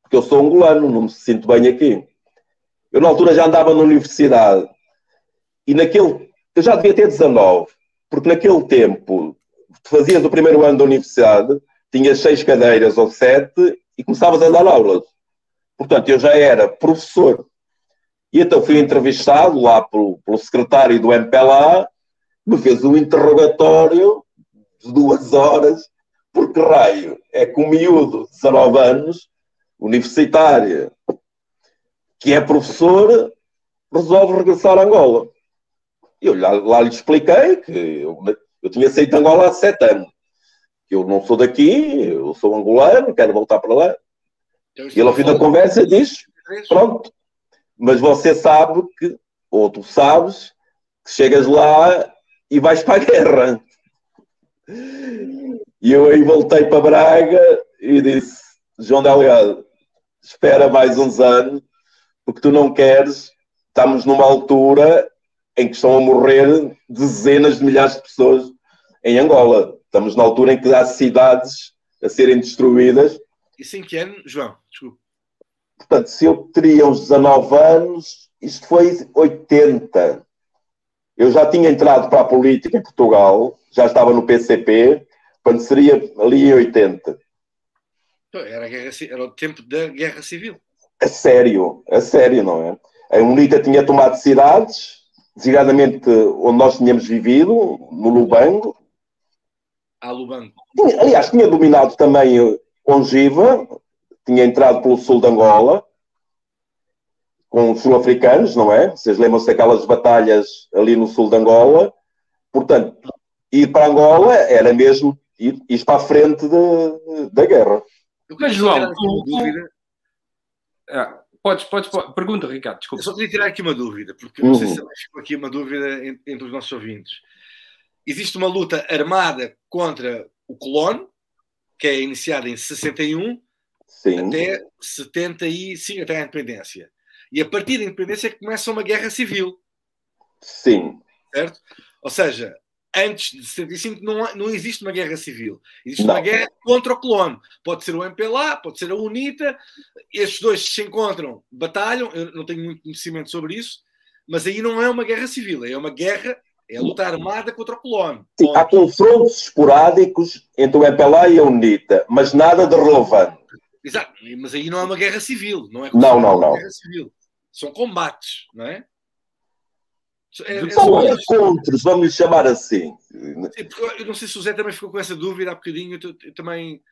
porque eu sou angolano, não me sinto bem aqui. Eu, na altura, já andava na universidade e naquele. Eu já devia ter 19, porque naquele tempo fazias o primeiro ano da universidade, tinhas seis cadeiras ou sete e começavas a dar aulas. Portanto, eu já era professor. E então fui entrevistado lá pelo, pelo secretário do MPLA, me fez um interrogatório de duas horas, porque raio, é com miúdo, 19 anos, universitária, que é professor, resolve regressar a Angola. Eu lá, lá lhe expliquei que eu, eu tinha saído de Angola há sete anos. Que eu não sou daqui, eu sou angolano, quero voltar para lá. Então, e ele, ao fim da conversa, diz: Pronto, mas você sabe que, ou tu sabes, que chegas lá e vais para a guerra. E eu aí voltei para Braga e disse: João Delgado, espera mais uns anos, porque tu não queres. Estamos numa altura em que estão a morrer dezenas de milhares de pessoas em Angola. Estamos na altura em que há cidades a serem destruídas. Isso em que ano, João? Desculpa. Portanto, se eu teria uns 19 anos, isto foi 80. Eu já tinha entrado para a política em Portugal, já estava no PCP, quando seria ali em 80. Era, guerra, era o tempo da guerra civil. A sério, a sério, não é? A UNITA tinha tomado cidades, designadamente onde nós tínhamos vivido, no Lubango. Ah, Lubango. Aliás, tinha dominado também Ongiva, tinha entrado pelo sul de Angola, com os sul-africanos, não é? Vocês lembram-se daquelas batalhas ali no sul de Angola? Portanto, ir para Angola era mesmo ir, ir para a frente de, da guerra. Mas, João, tu, dúvida. Ah, podes, podes, podes, pergunta, Ricardo, desculpa. Eu só queria tirar aqui uma dúvida, porque uhum. não sei se uhum. ficou aqui uma dúvida entre os nossos ouvintes. Existe uma luta armada contra o colono, que é iniciada em 61 Sim. até 75, até a independência. E a partir da independência é que começa uma guerra civil. Sim. Certo? Ou seja, antes de 75 não, não existe uma guerra civil. Existe não. uma guerra contra o colono. Pode ser o MPLA, pode ser a UNITA. Estes dois se encontram, batalham. Eu não tenho muito conhecimento sobre isso, mas aí não é uma guerra civil, é uma guerra, é a luta armada contra o colono. Sim, há confrontos esporádicos entre o MPLA e a UNITA, mas nada de relevante. Exato, mas aí não é uma guerra civil, não é? Não, não, não. Civil. São combates, não é? É, é encontros, vamos chamar assim. Sim, eu não sei se o Zé também ficou com essa dúvida há bocadinho, eu, eu também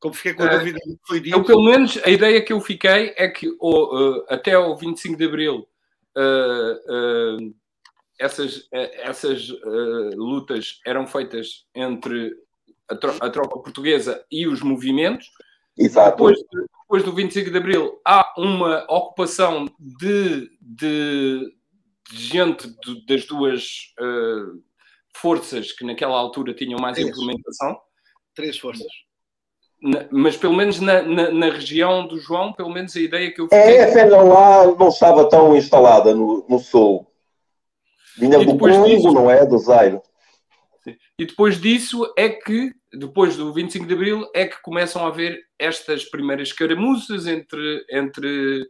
como fiquei com a dúvida do que foi dito. Eu, pelo menos, a ideia que eu fiquei é que uh, até o 25 de Abril uh, uh, essas, essas lutas eram feitas entre a, tro a, tropa portuguesa e os movimentos. Exato. Depois, depois do 25 de Abril há uma ocupação de, de gente de, das duas uh, forças que naquela altura tinham mais Três. implementação. Três forças. Na, mas pelo menos na, na, na, região do João, pelo menos a ideia que eu fiquei... É, a FENA lá não estava tão instalada no, no sul. Vinha do Congo, disso... não é? Do Zaire. E depois disso é que, depois do 25 de Abril, é que começam a haver estas primeiras caramuzas entre, entre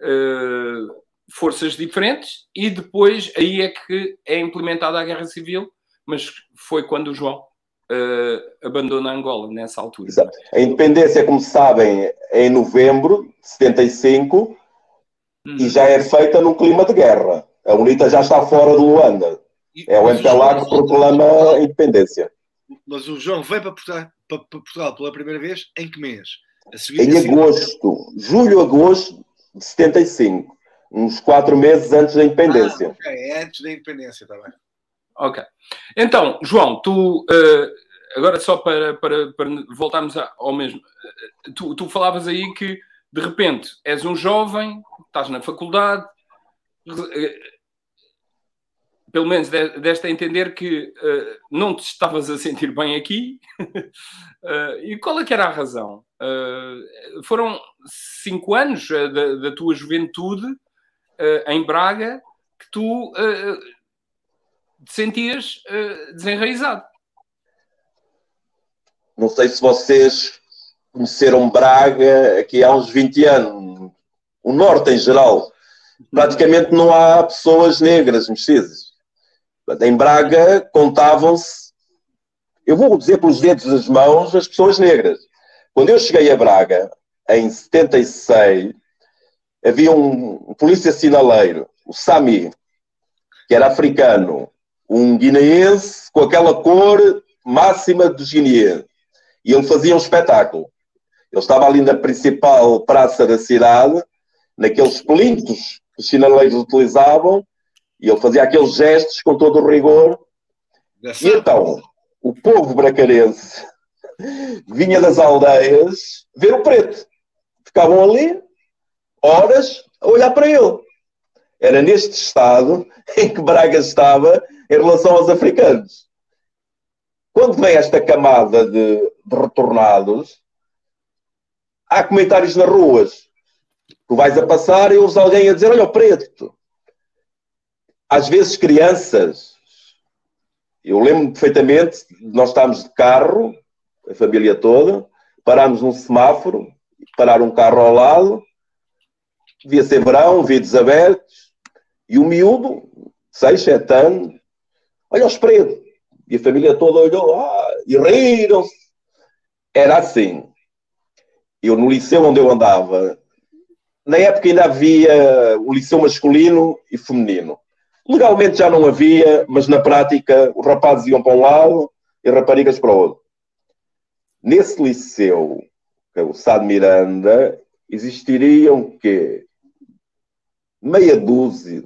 uh, forças diferentes e depois aí é que é implementada a guerra civil, mas foi quando o João uh, abandona Angola nessa altura. Exato. A independência, como sabem, é em novembro de 75 hum. e já é feita num clima de guerra. A UNITA já está fora de Luanda. É o MPLA que proclama a independência. Mas o João veio para Portugal, para Portugal pela primeira vez em que mês? em agosto, julho, agosto de 75. Uns quatro meses antes da independência. Ah, ok, é antes da independência, está bem. Ok. Então, João, tu. Uh, agora só para, para, para voltarmos ao mesmo. Uh, tu, tu falavas aí que, de repente, és um jovem, estás na faculdade. Uh, pelo menos deste a entender que uh, não te estavas a sentir bem aqui. uh, e qual é que era a razão? Uh, foram cinco anos da, da, tua juventude em Braga que tu te sentias desenraizado. Não sei se vocês conheceram Braga aqui há uns 20 anos, o Norte em geral. Praticamente não há pessoas negras mestiças em Braga contavam-se, eu vou dizer pelos dedos das mãos, as pessoas negras. Quando eu cheguei a Braga, em 76, havia um, polícia sinaleiro, o Sami, que era africano, um guineense com aquela cor máxima dos guineenses. E ele fazia um espetáculo. Ele estava ali na principal praça da cidade, naqueles plintos que os sinaleiros utilizavam, e ele fazia aqueles gestos com todo o rigor. E então, o povo bracarense vinha das aldeias ver o preto. Ficavam ali, horas, a olhar para ele. Era neste estado em que Braga estava em relação aos africanos. Quando vem esta camada de, de retornados, há comentários nas ruas. Tu vais a passar e ouves alguém a dizer: Olha, o preto às vezes crianças, eu lembro perfeitamente, nós estávamos de carro, a família toda, parámos num semáforo, parar um carro ao lado, devia ser verão, vidros abertos, e o miúdo, seis, sete anos, olha os pretos. E a família toda olhou ah, e riram-se. Era assim. Eu, no liceu onde eu andava, na época ainda havia o liceu masculino e feminino. Legalmente já não havia, mas na prática os rapazes iam para um lado e as raparigas para o outro. Nesse liceu, que é o Sá de Miranda, existiriam que meia dúzia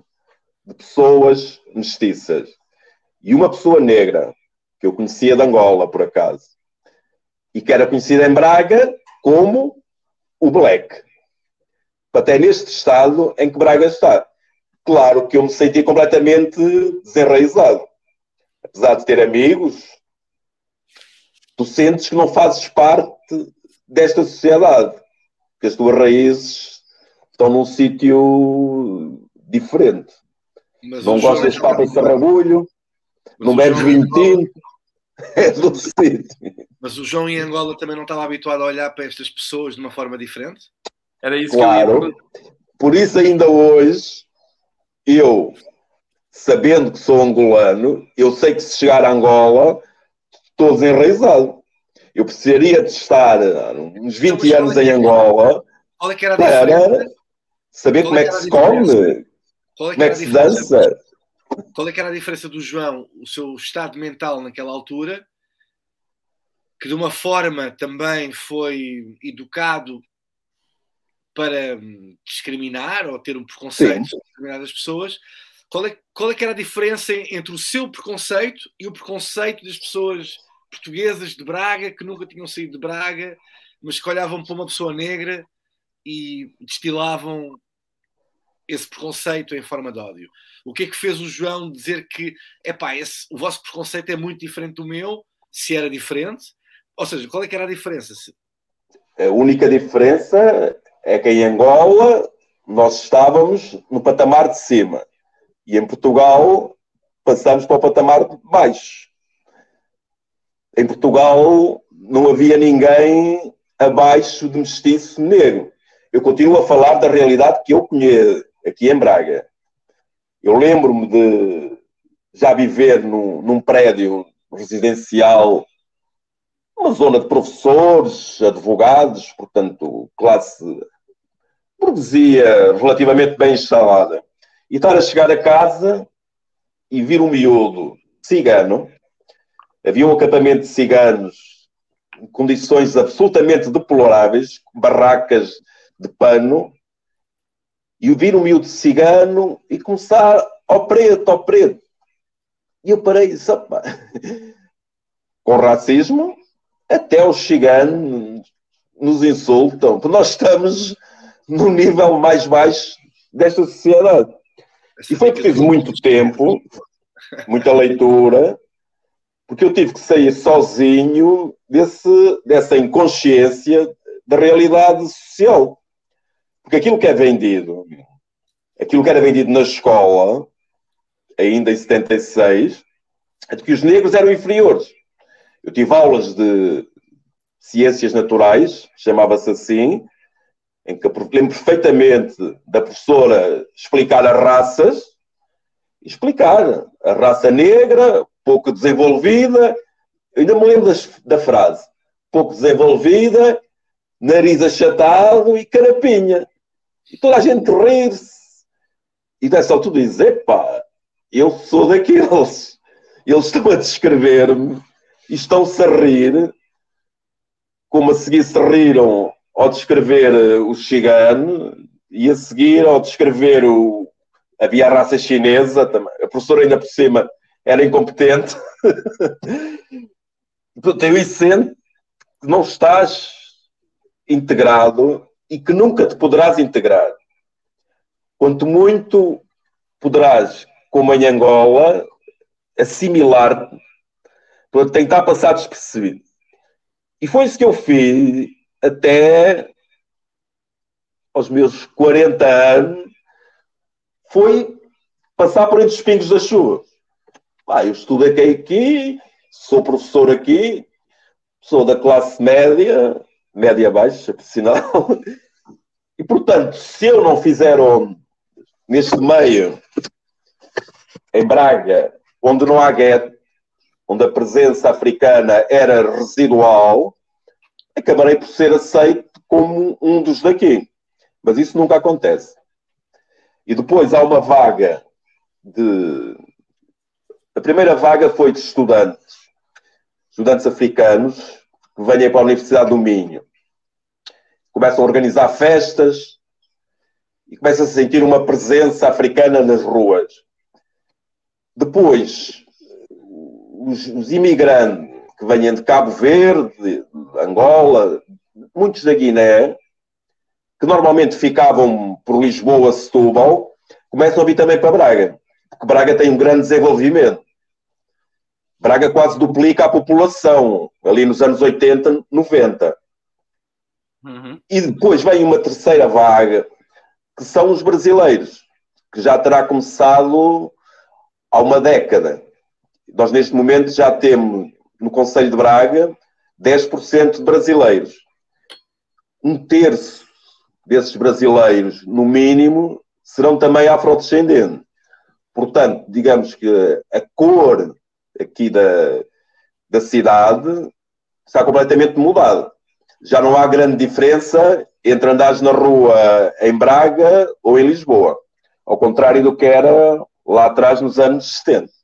de pessoas mestiças e uma pessoa negra que eu conhecia de Angola, por acaso, e que era conhecida em Braga como o Black. Até neste estado em que Braga está claro que eu me senti completamente desenraizado. Apesar de ter amigos, tu sentes que não fazes parte desta sociedade, que as tuas raízes estão num sítio diferente. Mas não gostas de papas de sarrabulho, não bebes vinho tinto, é do sítio. Mas o João em Angola também não estava habituado a olhar para estas pessoas de uma forma diferente? Era isso claro. que eu ia Por isso ainda hoje eu, sabendo que sou angolano, eu sei que se chegar a Angola, estou desenraizado. Eu precisaria de estar uns 20 então, anos em Angola qual é que era a para saber como é que se come, como é que se dança. Qual é que era a diferença do João, o seu estado mental naquela altura, que de uma forma também foi educado para hum, discriminar ou ter um preconceito sobre determinadas pessoas, qual é, qual é que era a diferença entre o seu preconceito e o preconceito das pessoas portuguesas de Braga que nunca tinham saído de Braga, mas que olhavam para uma pessoa negra e destilavam esse preconceito em forma de ódio. O que é que fez o João dizer que epá, esse, o vosso preconceito é muito diferente do meu, se era diferente? Ou seja, qual é que era a diferença? A única diferença é que em Angola nós estávamos no patamar de cima e em Portugal passamos para o patamar de baixo. Em Portugal não havia ninguém abaixo de mestiço negro. Eu continuo a falar da realidade que eu conheço, aqui em Braga. Eu lembro-me de já viver num, num prédio residencial, uma zona de professores, advogados, portanto, classe burguesia relativamente bem instalada. E estar a chegar a casa e vir um miúdo cigano. Havia um acampamento de ciganos em condições absolutamente deploráveis, barracas de pano, e o vir um miúdo cigano e começar ao preto, ao preto. E eu parei e disse, opa, com racismo, até os ciganos nos insultam, porque nós estamos no nível mais baixo desta sociedade. E foi preciso muito tempo, muita leitura, porque eu tive que sair sozinho desse, dessa inconsciência da realidade social. Porque aquilo que é vendido, aquilo que era vendido na escola, ainda em 76, é de que os negros eram inferiores. Eu tive aulas de ciências naturais, chamava-se assim, em que lembro perfeitamente da professora explicar as raças, explicar a raça negra, pouco desenvolvida, ainda me lembro das, da frase, pouco desenvolvida, nariz achatado e carapinha. E toda a gente rir-se. E nessa altura dizer, pá, eu sou daqueles. Eles estão a descrever-me e estão-se a rir, como a seguir se riram ao descrever eh, o cigano e a seguir ao descrever o. Havia a raça chinesa, a professora ainda por cima era incompetente. Tenho isso sente que não estás integrado e que nunca te poderás integrar. Quanto muito poderás, como em Angola, assimilar-te para tentar passar despercebido. E foi isso que eu fiz até aos meus 40 anos, foi passar por entre os pingos da chuva. Ah, eu estudo aqui, sou professor aqui, sou da classe média, média baixa, por sinal. E, portanto, se eu não fizer onde, neste meio, em Braga, onde não há gueto, onde a presença africana era residual, acabarei por ser aceito como um dos daqui. Mas isso nunca acontece. E depois há uma vaga de. A primeira vaga foi de estudantes, estudantes africanos, que vêm para a Universidade do Minho. Começam a organizar festas e começam a sentir uma presença africana nas ruas. Depois, os, os imigrantes que venham de Cabo Verde, de Angola, muitos da Guiné, que normalmente ficavam por Lisboa, Setúbal, começam a vir também para Braga, porque Braga tem um grande desenvolvimento. Braga quase duplica a população, ali nos anos 80, 90. Uhum. E depois vem uma terceira vaga, que são os brasileiros, que já terá começado há uma década. Nós, neste momento, já temos no Conselho de Braga, 10% de brasileiros. Um terço desses brasileiros, no mínimo, serão também afrodescendentes. Portanto, digamos que a cor aqui da, da cidade está completamente mudada. Já não há grande diferença entre andares na rua em Braga ou em Lisboa. Ao contrário do que era lá atrás nos anos 70.